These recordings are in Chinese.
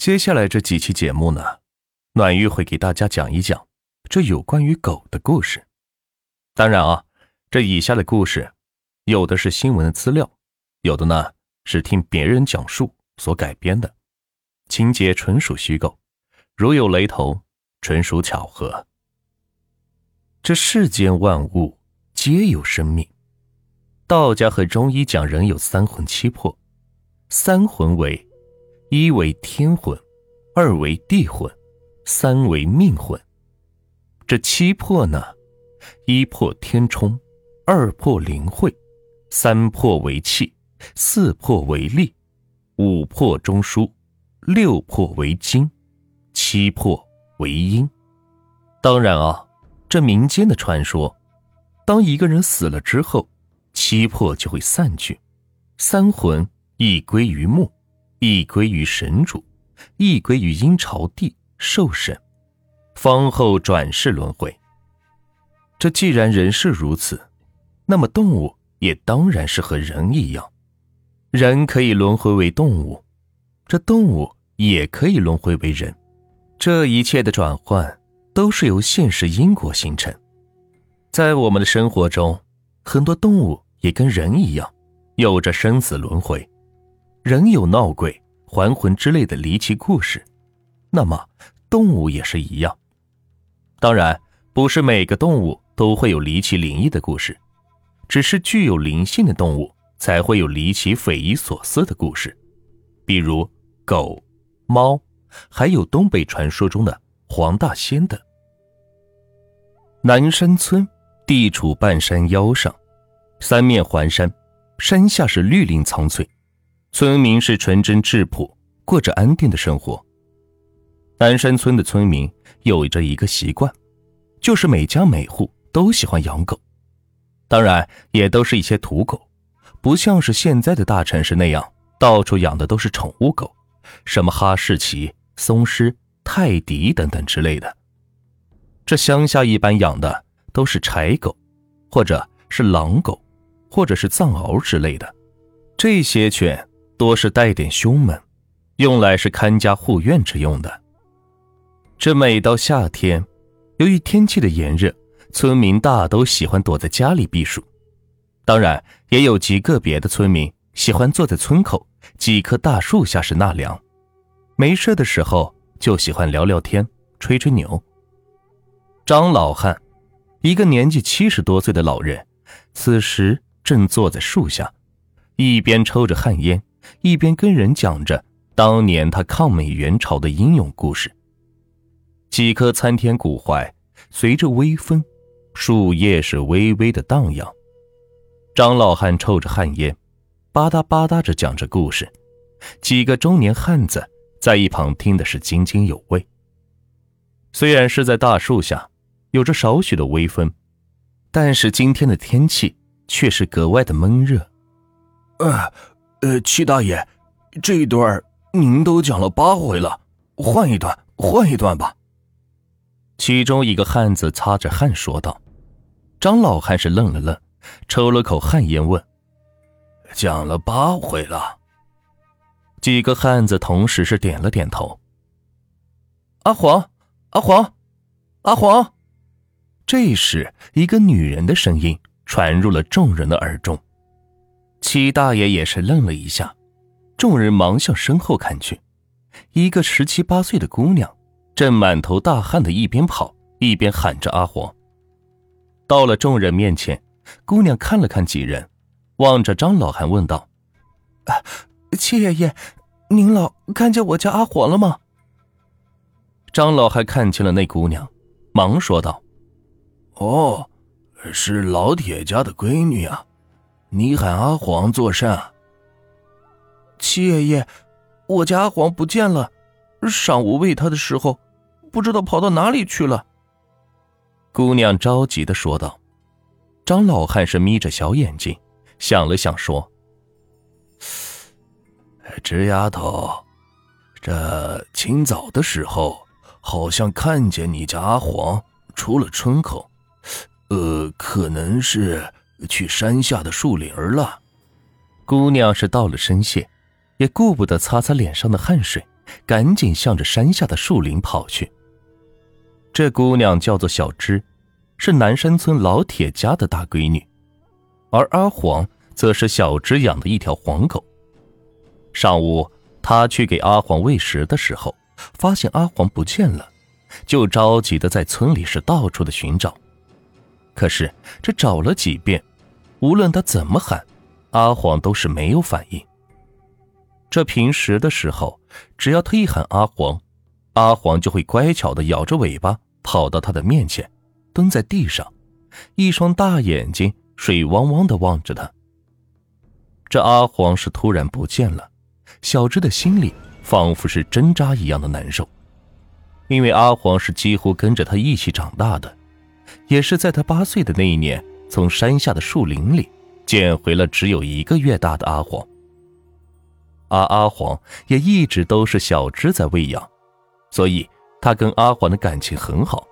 接下来这几期节目呢，暖玉会给大家讲一讲这有关于狗的故事。当然啊，这以下的故事，有的是新闻的资料，有的呢是听别人讲述所改编的，情节纯属虚构，如有雷同，纯属巧合。这世间万物皆有生命。道家和中医讲人有三魂七魄，三魂为：一为天魂，二为地魂，三为命魂。这七魄呢，一魄天冲，二魄灵慧，三魄为气，四魄为力，五魄中枢，六魄为精，七魄为阴。当然啊，这民间的传说，当一个人死了之后。七魄就会散去，三魂亦归于木，亦归于神主，亦归于阴朝地受审，方后转世轮回。这既然人是如此，那么动物也当然是和人一样，人可以轮回为动物，这动物也可以轮回为人。这一切的转换都是由现实因果形成。在我们的生活中，很多动物。也跟人一样，有着生死轮回，人有闹鬼、还魂之类的离奇故事，那么动物也是一样。当然，不是每个动物都会有离奇灵异的故事，只是具有灵性的动物才会有离奇匪夷所思的故事，比如狗、猫，还有东北传说中的黄大仙等。南山村地处半山腰上。三面环山，山下是绿林苍翠，村民是纯真质朴，过着安定的生活。南山村的村民有着一个习惯，就是每家每户都喜欢养狗，当然也都是一些土狗，不像是现在的大城市那样到处养的都是宠物狗，什么哈士奇、松狮、泰迪等等之类的。这乡下一般养的都是柴狗，或者是狼狗。或者是藏獒之类的，这些犬多是带点凶猛，用来是看家护院之用的。这每到夏天，由于天气的炎热，村民大都喜欢躲在家里避暑。当然，也有极个别的村民喜欢坐在村口几棵大树下是纳凉，没事的时候就喜欢聊聊天、吹吹牛。张老汉，一个年纪七十多岁的老人，此时。正坐在树下，一边抽着旱烟，一边跟人讲着当年他抗美援朝的英勇故事。几棵参天古槐随着微风，树叶是微微的荡漾。张老汉抽着旱烟，吧嗒吧嗒着讲着故事。几个中年汉子在一旁听的是津津有味。虽然是在大树下，有着少许的微风，但是今天的天气。却是格外的闷热。呃，呃，七大爷，这一段您都讲了八回了，换一段，换一段吧。其中一个汉子擦着汗说道。张老汉是愣了愣，抽了口旱烟，问：“讲了八回了？”几个汉子同时是点了点头。阿黄，阿黄，阿黄。这时，一个女人的声音。传入了众人的耳中，七大爷也是愣了一下，众人忙向身后看去，一个十七八岁的姑娘正满头大汗的一边跑一边喊着阿黄。到了众人面前，姑娘看了看几人，望着张老汉问道：“啊七爷爷，您老看见我家阿黄了吗？”张老汉看清了那姑娘，忙说道：“哦。”是老铁家的闺女啊，你喊阿黄做甚？七爷爷，我家阿黄不见了，上午喂他的时候，不知道跑到哪里去了。姑娘着急的说道。张老汉是眯着小眼睛，想了想说：“这丫头，这清早的时候，好像看见你家阿黄出了村口。”呃，可能是去山下的树林了。姑娘是道了声谢，也顾不得擦擦脸上的汗水，赶紧向着山下的树林跑去。这姑娘叫做小芝，是南山村老铁家的大闺女，而阿黄则是小芝养的一条黄狗。上午，他去给阿黄喂食的时候，发现阿黄不见了，就着急的在村里是到处的寻找。可是这找了几遍，无论他怎么喊，阿黄都是没有反应。这平时的时候，只要他一喊阿黄，阿黄就会乖巧的摇着尾巴跑到他的面前，蹲在地上，一双大眼睛水汪汪的望着他。这阿黄是突然不见了，小芝的心里仿佛是针扎一样的难受，因为阿黄是几乎跟着他一起长大的，也是在他八岁的那一年，从山下的树林里捡回了只有一个月大的阿黄。而阿黄也一直都是小芝在喂养，所以他跟阿黄的感情很好。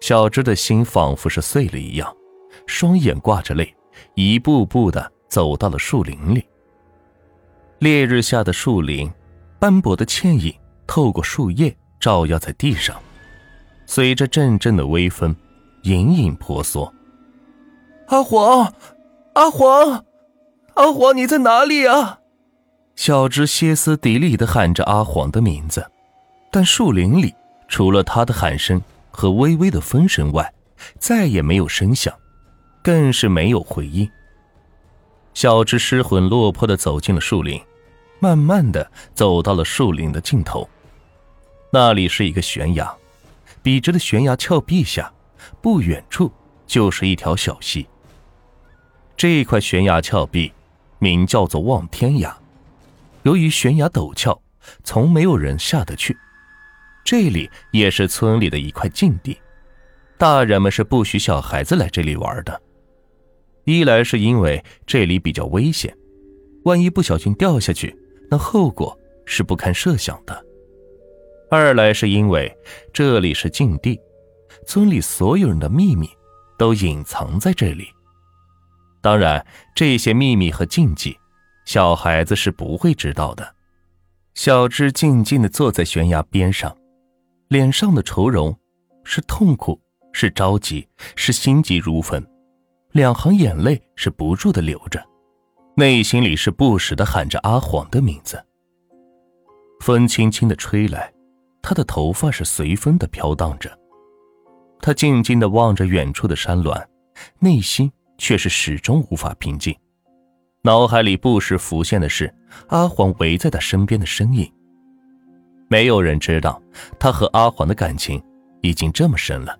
小芝的心仿佛是碎了一样，双眼挂着泪，一步步的走到了树林里。烈日下的树林，斑驳的倩影透过树叶照耀在地上，随着阵阵的微风，隐隐婆娑。阿黄，阿黄，阿黄，你在哪里啊？小芝歇斯底里的喊着阿黄的名字，但树林里除了他的喊声和微微的风声外，再也没有声响，更是没有回应。小芝失魂落魄的走进了树林，慢慢的走到了树林的尽头，那里是一个悬崖，笔直的悬崖峭壁下，不远处就是一条小溪。这一块悬崖峭壁，名叫做望天崖。由于悬崖陡峭，从没有人下得去。这里也是村里的一块禁地，大人们是不许小孩子来这里玩的。一来是因为这里比较危险，万一不小心掉下去，那后果是不堪设想的；二来是因为这里是禁地，村里所有人的秘密都隐藏在这里。当然，这些秘密和禁忌。小孩子是不会知道的。小芝静静的坐在悬崖边上，脸上的愁容是痛苦，是着急，是心急如焚，两行眼泪是不住的流着，内心里是不时的喊着阿黄的名字。风轻轻的吹来，他的头发是随风的飘荡着。他静静的望着远处的山峦，内心却是始终无法平静。脑海里不时浮现的是阿黄围在他身边的身影。没有人知道他和阿黄的感情已经这么深了，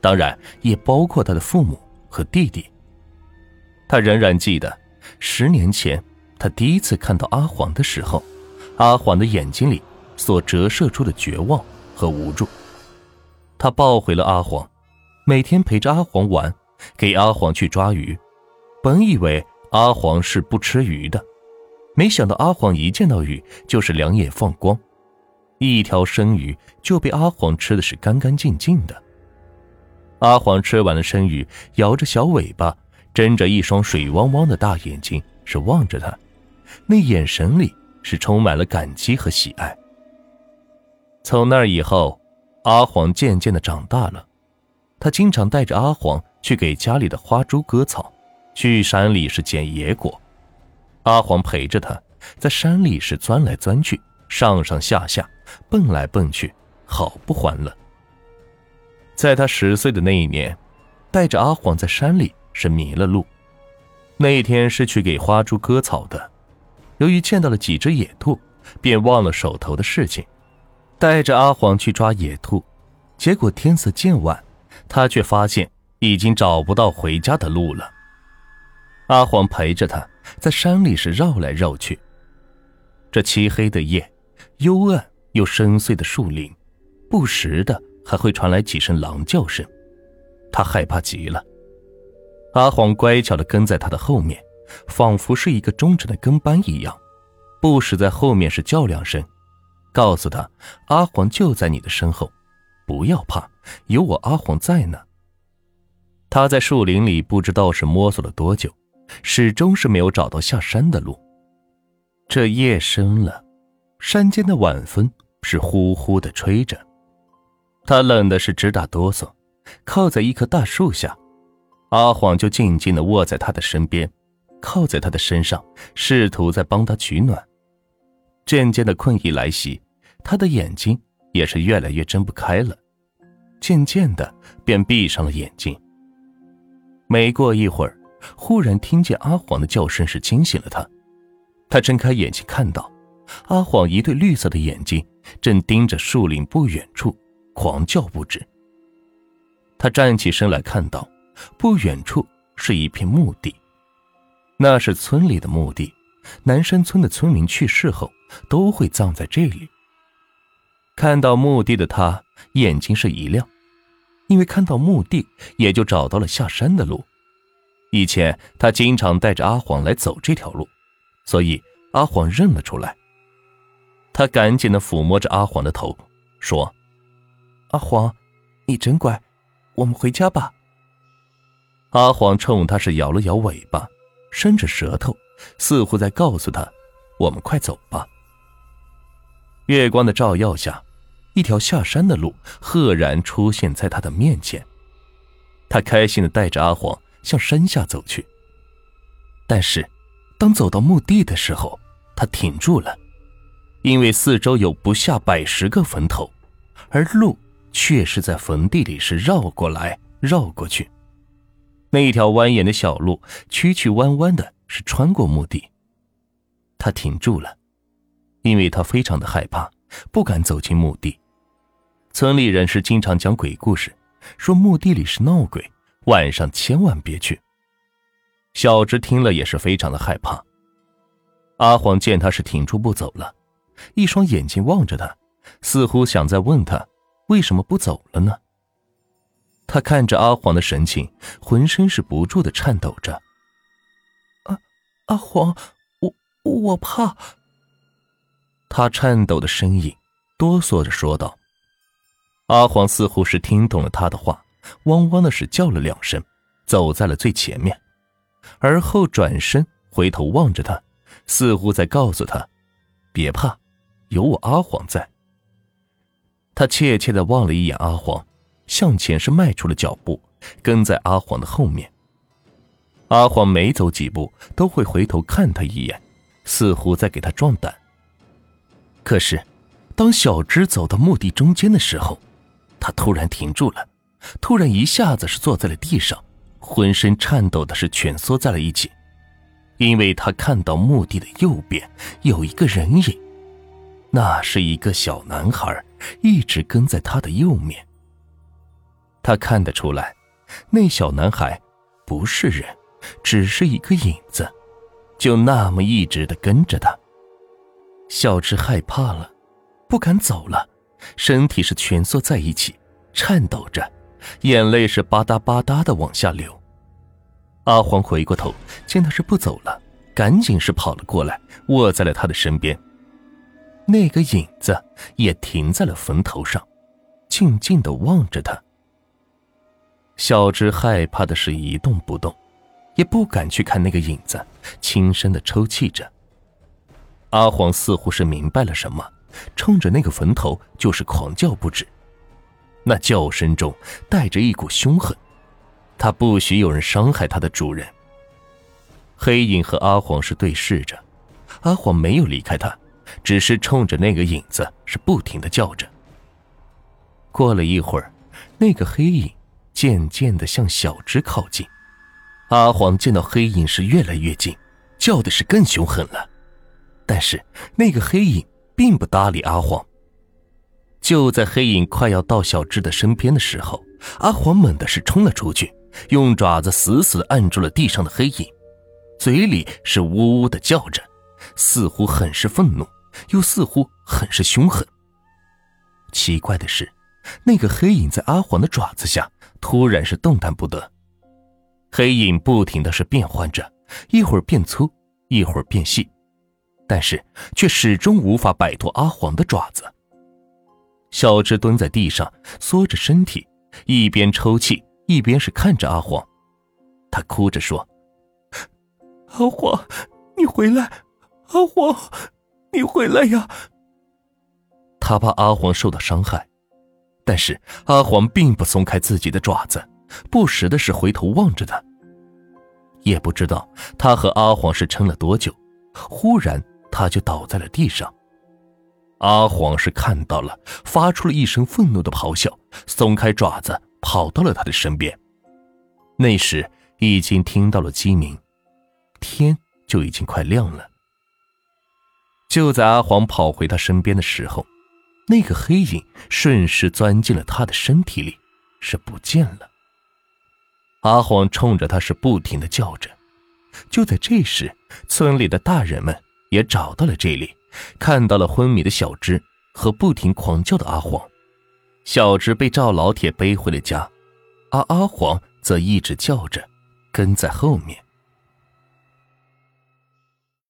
当然也包括他的父母和弟弟。他仍然记得十年前他第一次看到阿黄的时候，阿黄的眼睛里所折射出的绝望和无助。他抱回了阿黄，每天陪着阿黄玩，给阿黄去抓鱼。本以为。阿黄是不吃鱼的，没想到阿黄一见到鱼就是两眼放光，一条生鱼就被阿黄吃的是干干净净的。阿黄吃完了生鱼，摇着小尾巴，睁着一双水汪汪的大眼睛是望着他，那眼神里是充满了感激和喜爱。从那以后，阿黄渐渐的长大了，他经常带着阿黄去给家里的花猪割草。去山里是捡野果，阿黄陪着他，在山里是钻来钻去，上上下下，蹦来蹦去，好不欢乐。在他十岁的那一年，带着阿黄在山里是迷了路。那一天是去给花猪割草的，由于见到了几只野兔，便忘了手头的事情，带着阿黄去抓野兔。结果天色渐晚，他却发现已经找不到回家的路了。阿黄陪着他在山里是绕来绕去。这漆黑的夜，幽暗又深邃的树林，不时的还会传来几声狼叫声。他害怕极了。阿黄乖巧的跟在他的后面，仿佛是一个忠诚的跟班一样，不时在后面是叫两声，告诉他阿黄就在你的身后，不要怕，有我阿黄在呢。他在树林里不知道是摸索了多久。始终是没有找到下山的路。这夜深了，山间的晚风是呼呼的吹着，他冷的是直打哆嗦，靠在一棵大树下，阿黄就静静的卧在他的身边，靠在他的身上，试图在帮他取暖。渐渐的困意来袭，他的眼睛也是越来越睁不开了，渐渐的便闭上了眼睛。没过一会儿，忽然听见阿黄的叫声，是惊醒了他。他睁开眼睛，看到阿黄一对绿色的眼睛正盯着树林不远处，狂叫不止。他站起身来，看到不远处是一片墓地，那是村里的墓地。南山村的村民去世后都会葬在这里。看到墓地的他眼睛是一亮，因为看到墓地也就找到了下山的路。以前他经常带着阿黄来走这条路。所以阿黄认了出来，他赶紧的抚摸着阿黄的头，说：“阿黄，你真乖，我们回家吧。”阿黄冲他是摇了摇尾巴，伸着舌头，似乎在告诉他：“我们快走吧。”月光的照耀下，一条下山的路赫然出现在他的面前。他开心的带着阿黄向山下走去，但是。当走到墓地的时候，他停住了，因为四周有不下百十个坟头，而路却是在坟地里是绕过来绕过去。那一条蜿蜒的小路，曲曲弯弯的，是穿过墓地。他停住了，因为他非常的害怕，不敢走进墓地。村里人是经常讲鬼故事，说墓地里是闹鬼，晚上千万别去。小芝听了也是非常的害怕。阿黄见他是停住不走了，一双眼睛望着他，似乎想在问他为什么不走了呢？他看着阿黄的神情，浑身是不住的颤抖着。阿阿黄，我我怕。他颤抖的声音哆嗦着说道。阿黄似乎是听懂了他的话，汪汪的是叫了两声，走在了最前面。而后转身回头望着他，似乎在告诉他：“别怕，有我阿黄在。”他怯怯的望了一眼阿黄，向前是迈出了脚步，跟在阿黄的后面。阿黄每走几步都会回头看他一眼，似乎在给他壮胆。可是，当小芝走到墓地中间的时候，他突然停住了，突然一下子是坐在了地上。浑身颤抖的是蜷缩在了一起，因为他看到墓地的右边有一个人影，那是一个小男孩，一直跟在他的右面。他看得出来，那小男孩不是人，只是一个影子，就那么一直的跟着他。小智害怕了，不敢走了，身体是蜷缩在一起，颤抖着，眼泪是吧嗒吧嗒的往下流。阿黄回过头，见他是不走了，赶紧是跑了过来，卧在了他的身边。那个影子也停在了坟头上，静静的望着他。小芝害怕的是一动不动，也不敢去看那个影子，轻声的抽泣着。阿黄似乎是明白了什么，冲着那个坟头就是狂叫不止，那叫声中带着一股凶狠。他不许有人伤害他的主人。黑影和阿黄是对视着，阿黄没有离开他，只是冲着那个影子是不停的叫着。过了一会儿，那个黑影渐渐的向小芝靠近。阿黄见到黑影是越来越近，叫的是更凶狠了。但是那个黑影并不搭理阿黄。就在黑影快要到小智的身边的时候，阿黄猛的是冲了出去。用爪子死死按住了地上的黑影，嘴里是呜呜的叫着，似乎很是愤怒，又似乎很是凶狠。奇怪的是，那个黑影在阿黄的爪子下突然是动弹不得。黑影不停的是变换着，一会儿变粗，一会儿变细，但是却始终无法摆脱阿黄的爪子。小芝蹲在地上，缩着身体，一边抽泣。一边是看着阿黄，他哭着说：“阿黄，你回来！阿黄，你回来呀！他怕阿黄受到伤害，但是阿黄并不松开自己的爪子，不时的是回头望着他。也不知道他和阿黄是撑了多久，忽然他就倒在了地上。阿黄是看到了，发出了一声愤怒的咆哮，松开爪子跑到了他的身边。那时已经听到了鸡鸣，天就已经快亮了。就在阿黄跑回他身边的时候，那个黑影顺势钻进了他的身体里，是不见了。阿黄冲着他是不停的叫着。就在这时，村里的大人们也找到了这里，看到了昏迷的小芝和不停狂叫的阿黄。小芝被赵老铁背回了家，而阿黄则一直叫着，跟在后面。